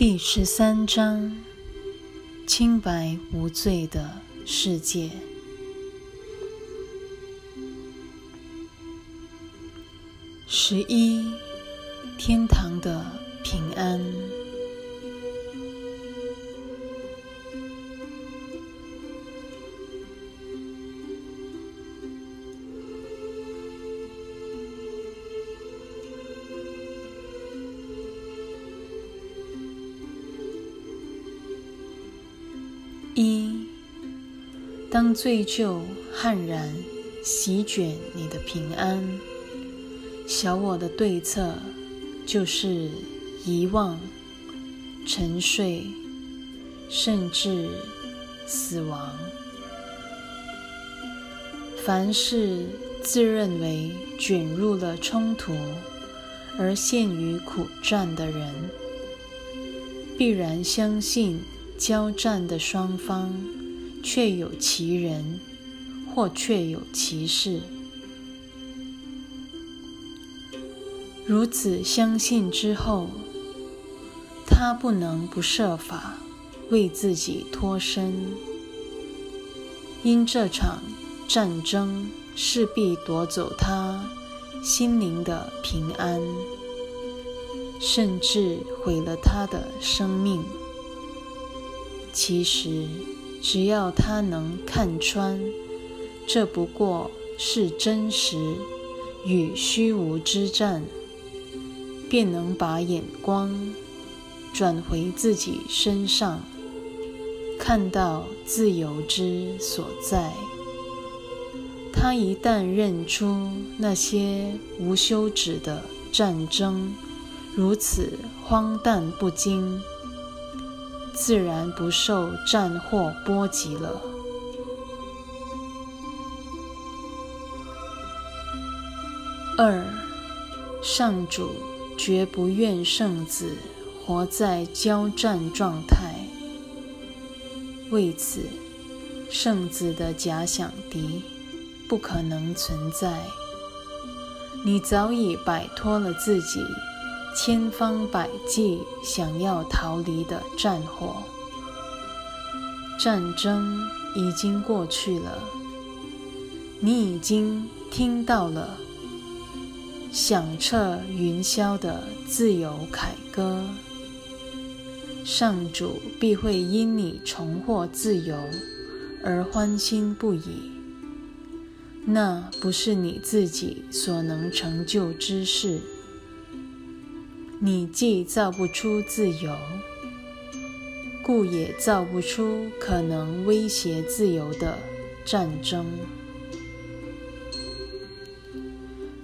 第十三章：清白无罪的世界。十一，天堂的平安。当罪疚悍然席卷你的平安，小我的对策就是遗忘、沉睡，甚至死亡。凡是自认为卷入了冲突而陷于苦战的人，必然相信。交战的双方，确有其人，或确有其事。如此相信之后，他不能不设法为自己脱身，因这场战争势必夺走他心灵的平安，甚至毁了他的生命。其实，只要他能看穿，这不过是真实与虚无之战，便能把眼光转回自己身上，看到自由之所在。他一旦认出那些无休止的战争如此荒诞不经。自然不受战祸波及了。二，上主绝不愿圣子活在交战状态，为此，圣子的假想敌不可能存在。你早已摆脱了自己。千方百计想要逃离的战火，战争已经过去了。你已经听到了响彻云霄的自由凯歌。上主必会因你重获自由而欢欣不已。那不是你自己所能成就之事。你既造不出自由，故也造不出可能威胁自由的战争。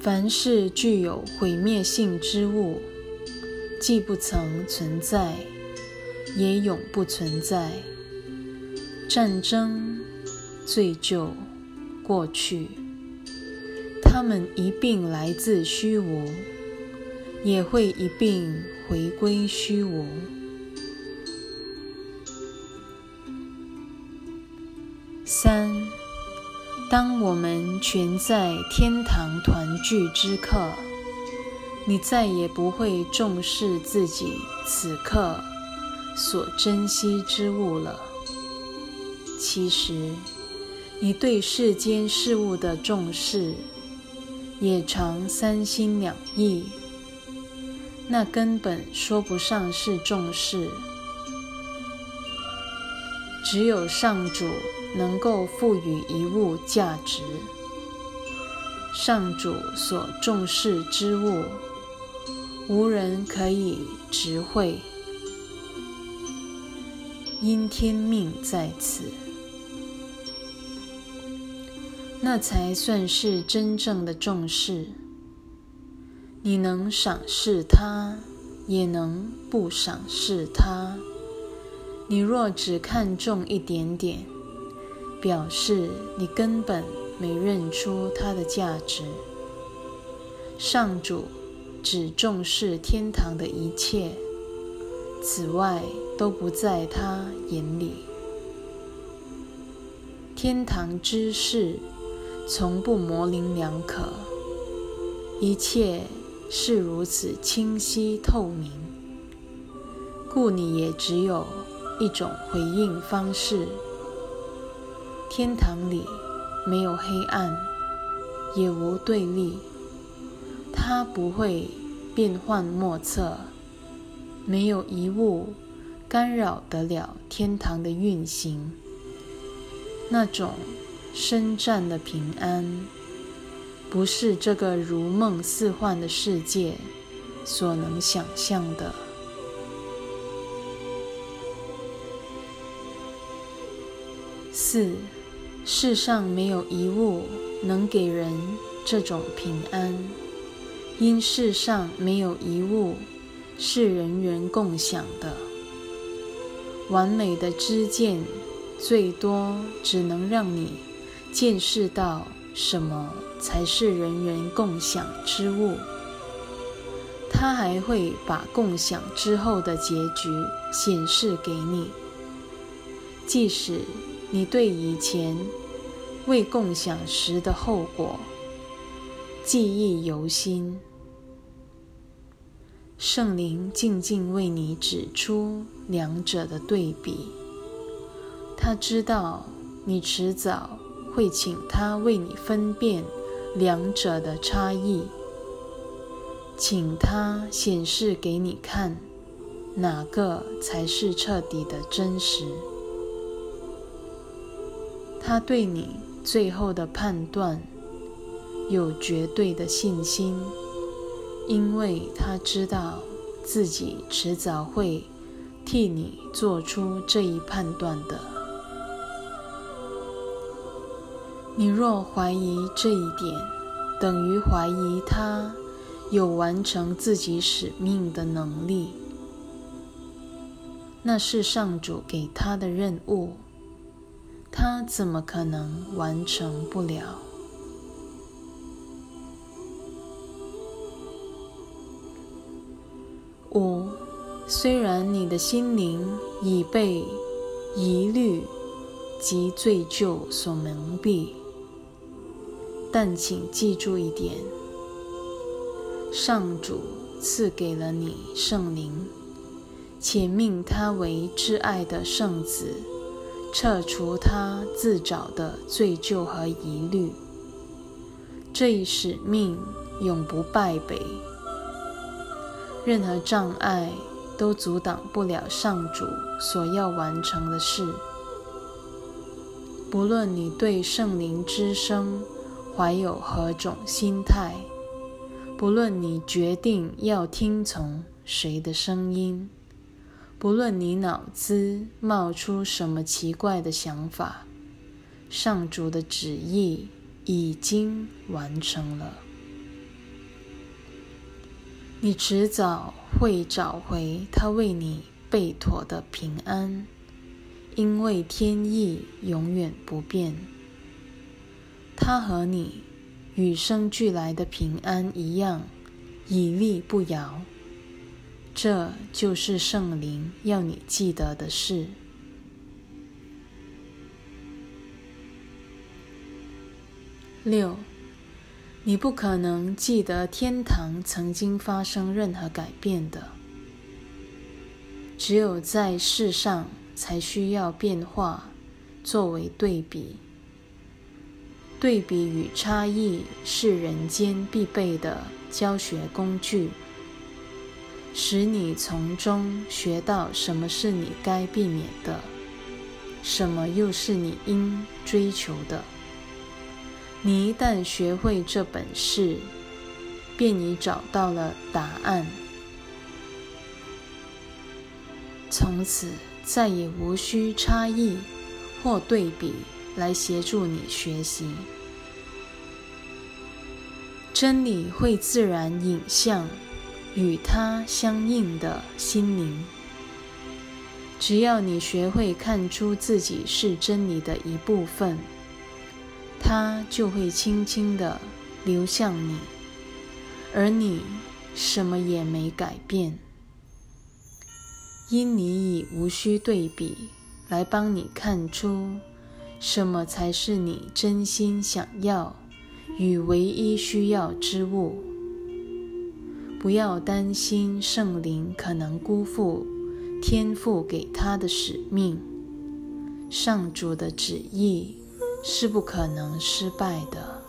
凡是具有毁灭性之物，既不曾存在，也永不存在。战争、罪疚、过去，它们一并来自虚无。也会一并回归虚无。三，当我们全在天堂团聚之刻，你再也不会重视自己此刻所珍惜之物了。其实，你对世间事物的重视，也常三心两意。那根本说不上是重视，只有上主能够赋予一物价值。上主所重视之物，无人可以直会，因天命在此，那才算是真正的重视。你能赏识他，也能不赏识他。你若只看重一点点，表示你根本没认出它的价值。上主只重视天堂的一切，此外都不在他眼里。天堂之事从不模棱两可，一切。是如此清晰透明，故你也只有一种回应方式。天堂里没有黑暗，也无对立，它不会变幻莫测，没有一物干扰得了天堂的运行。那种深湛的平安，不是这个如梦似幻的世界所能想象的。四，世上没有一物能给人这种平安，因世上没有一物是人人共享的。完美的知见，最多只能让你见识到什么才是人人共享之物。他还会把共享之后的结局显示给你，即使。你对以前未共享时的后果记忆犹新，圣灵静静为你指出两者的对比。他知道你迟早会请他为你分辨两者的差异，请他显示给你看哪个才是彻底的真实。他对你最后的判断有绝对的信心，因为他知道自己迟早会替你做出这一判断的。你若怀疑这一点，等于怀疑他有完成自己使命的能力，那是上主给他的任务。他怎么可能完成不了？五，虽然你的心灵已被疑虑及罪疚所蒙蔽，但请记住一点：上主赐给了你圣灵，且命他为挚爱的圣子。撤除他自找的罪疚和疑虑，这一使命永不败北。任何障碍都阻挡不了上主所要完成的事。不论你对圣灵之声怀有何种心态，不论你决定要听从谁的声音。不论你脑子冒出什么奇怪的想法，上主的旨意已经完成了。你迟早会找回他为你备妥的平安，因为天意永远不变。他和你与生俱来的平安一样，屹立不摇。这就是圣灵要你记得的事。六，你不可能记得天堂曾经发生任何改变的，只有在世上才需要变化作为对比。对比与差异是人间必备的教学工具。使你从中学到什么是你该避免的，什么又是你应追求的。你一旦学会这本事，便已找到了答案，从此再也无需差异或对比来协助你学习。真理会自然影像。与它相应的心灵，只要你学会看出自己是真理的一部分，它就会轻轻地流向你，而你什么也没改变，因你已无需对比来帮你看出什么才是你真心想要与唯一需要之物。不要担心圣灵可能辜负天赋给他的使命。上主的旨意是不可能失败的。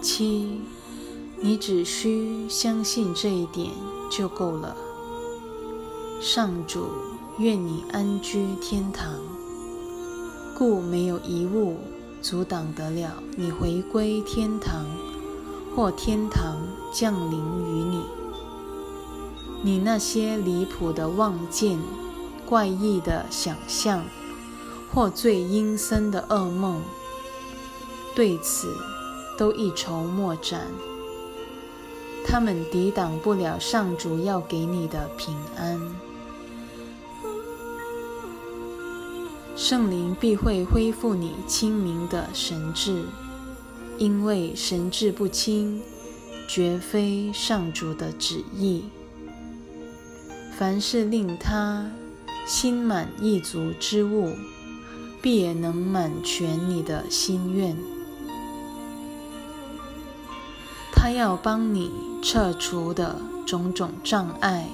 七，你只需相信这一点就够了。上主愿你安居天堂，故没有一物阻挡得了你回归天堂，或天堂降临于你。你那些离谱的望见、怪异的想象，或最阴森的噩梦，对此。都一筹莫展，他们抵挡不了上主要给你的平安。圣灵必会恢复你清明的神智，因为神志不清，绝非上主的旨意。凡是令他心满意足之物，必也能满全你的心愿。他要帮你撤除的种种障碍，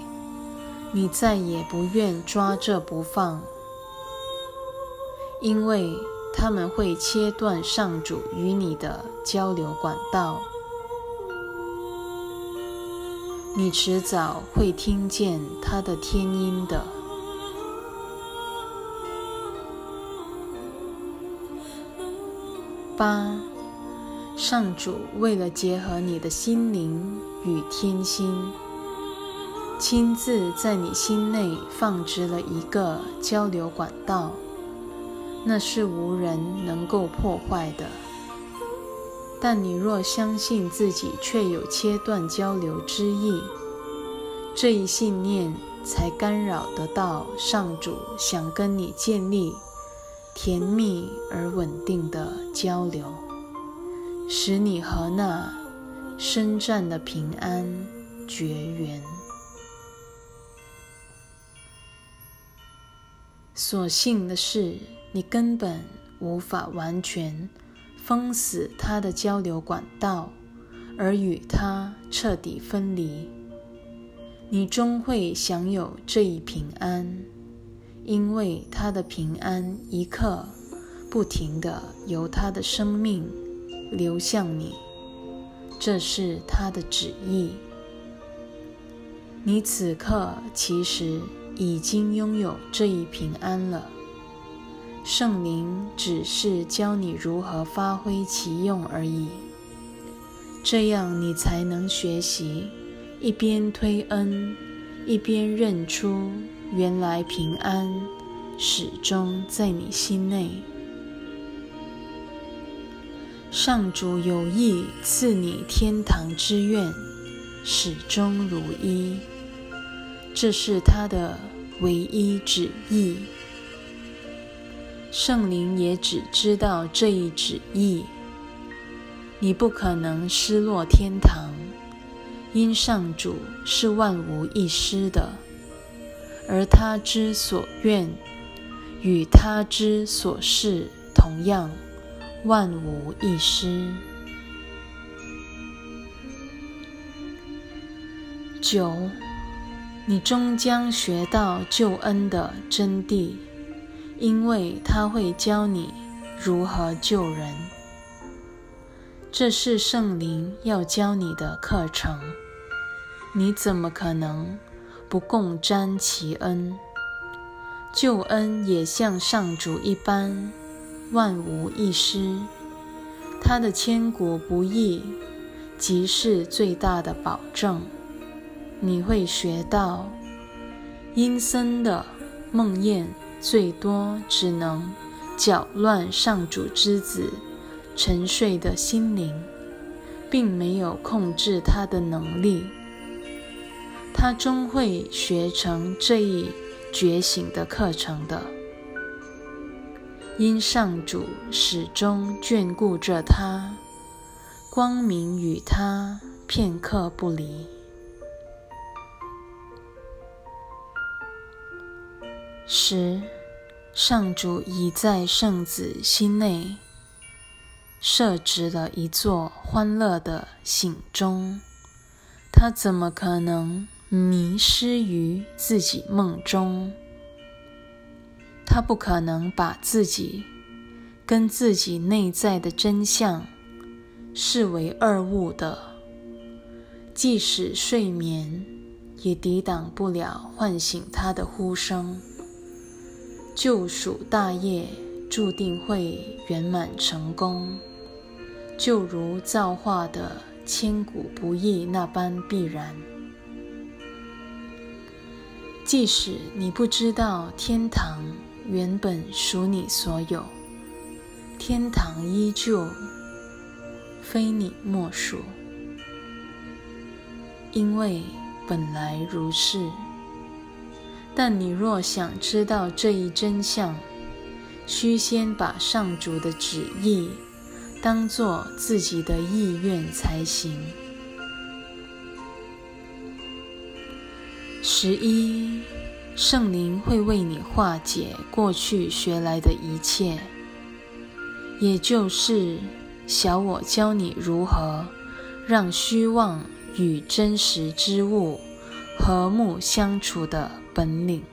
你再也不愿抓着不放，因为他们会切断上主与你的交流管道。你迟早会听见他的天音的。八。上主为了结合你的心灵与天心，亲自在你心内放置了一个交流管道，那是无人能够破坏的。但你若相信自己确有切断交流之意，这一信念才干扰得到上主想跟你建立甜蜜而稳定的交流。使你和那深战的平安绝缘。所幸的是，你根本无法完全封死他的交流管道，而与他彻底分离。你终会享有这一平安，因为他的平安一刻不停的由他的生命。流向你，这是他的旨意。你此刻其实已经拥有这一平安了。圣灵只是教你如何发挥其用而已。这样你才能学习一边推恩，一边认出原来平安始终在你心内。上主有意赐你天堂之愿，始终如一，这是他的唯一旨意。圣灵也只知道这一旨意。你不可能失落天堂，因上主是万无一失的，而他之所愿与他之所事同样。万无一失。九，你终将学到救恩的真谛，因为他会教你如何救人。这是圣灵要教你的课程，你怎么可能不共沾其恩？救恩也像上主一般。万无一失，他的千古不易，即是最大的保证。你会学到，阴森的梦魇最多只能搅乱上主之子沉睡的心灵，并没有控制他的能力。他终会学成这一觉醒的课程的。因上主始终眷顾着他，光明与他片刻不离。十，上主已在圣子心内，设置了一座欢乐的醒钟，他怎么可能迷失于自己梦中？他不可能把自己跟自己内在的真相视为二物的，即使睡眠也抵挡不了唤醒他的呼声。救赎大业注定会圆满成功。就如造化的千古不易那般必然。即使你不知道天堂原本属你所有，天堂依旧非你莫属，因为本来如是。但你若想知道这一真相，须先把上主的旨意。当做自己的意愿才行。十一，圣灵会为你化解过去学来的一切，也就是小我教你如何让虚妄与真实之物和睦相处的本领。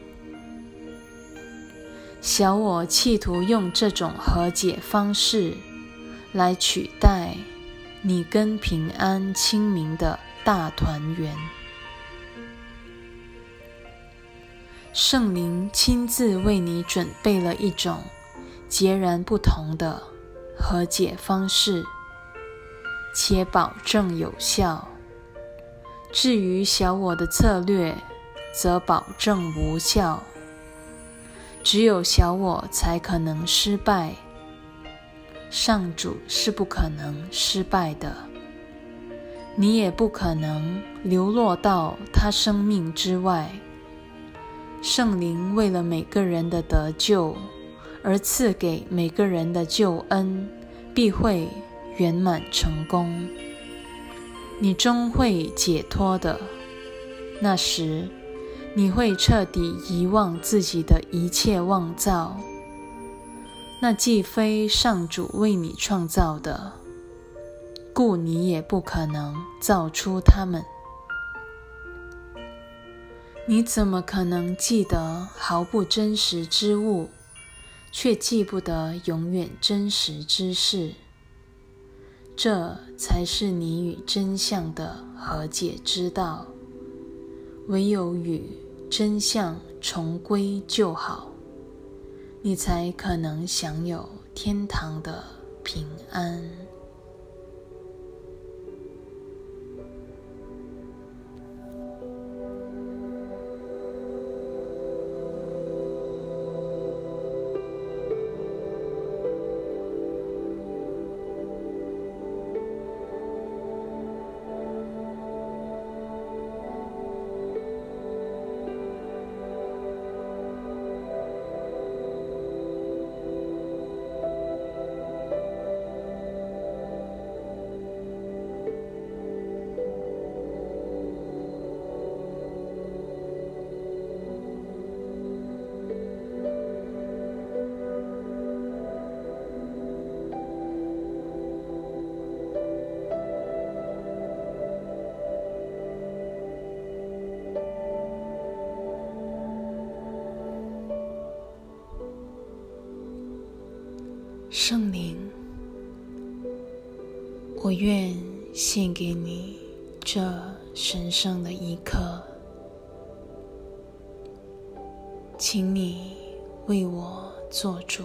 小我企图用这种和解方式。来取代你跟平安清明的大团圆。圣灵亲自为你准备了一种截然不同的和解方式，且保证有效。至于小我的策略，则保证无效。只有小我才可能失败。上主是不可能失败的，你也不可能流落到他生命之外。圣灵为了每个人的得救而赐给每个人的救恩，必会圆满成功。你终会解脱的。那时，你会彻底遗忘自己的一切妄造。那既非上主为你创造的，故你也不可能造出它们。你怎么可能记得毫不真实之物，却记不得永远真实之事？这才是你与真相的和解之道。唯有与真相重归就好。你才可能享有天堂的平安。圣灵，我愿献给你这神圣的一刻，请你为我做主。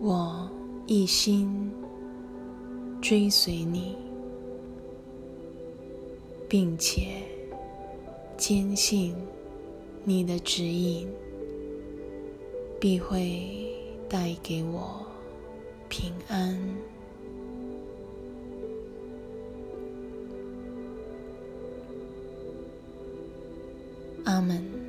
我一心追随你，并且坚信你的指引。必会带给我平安。阿门。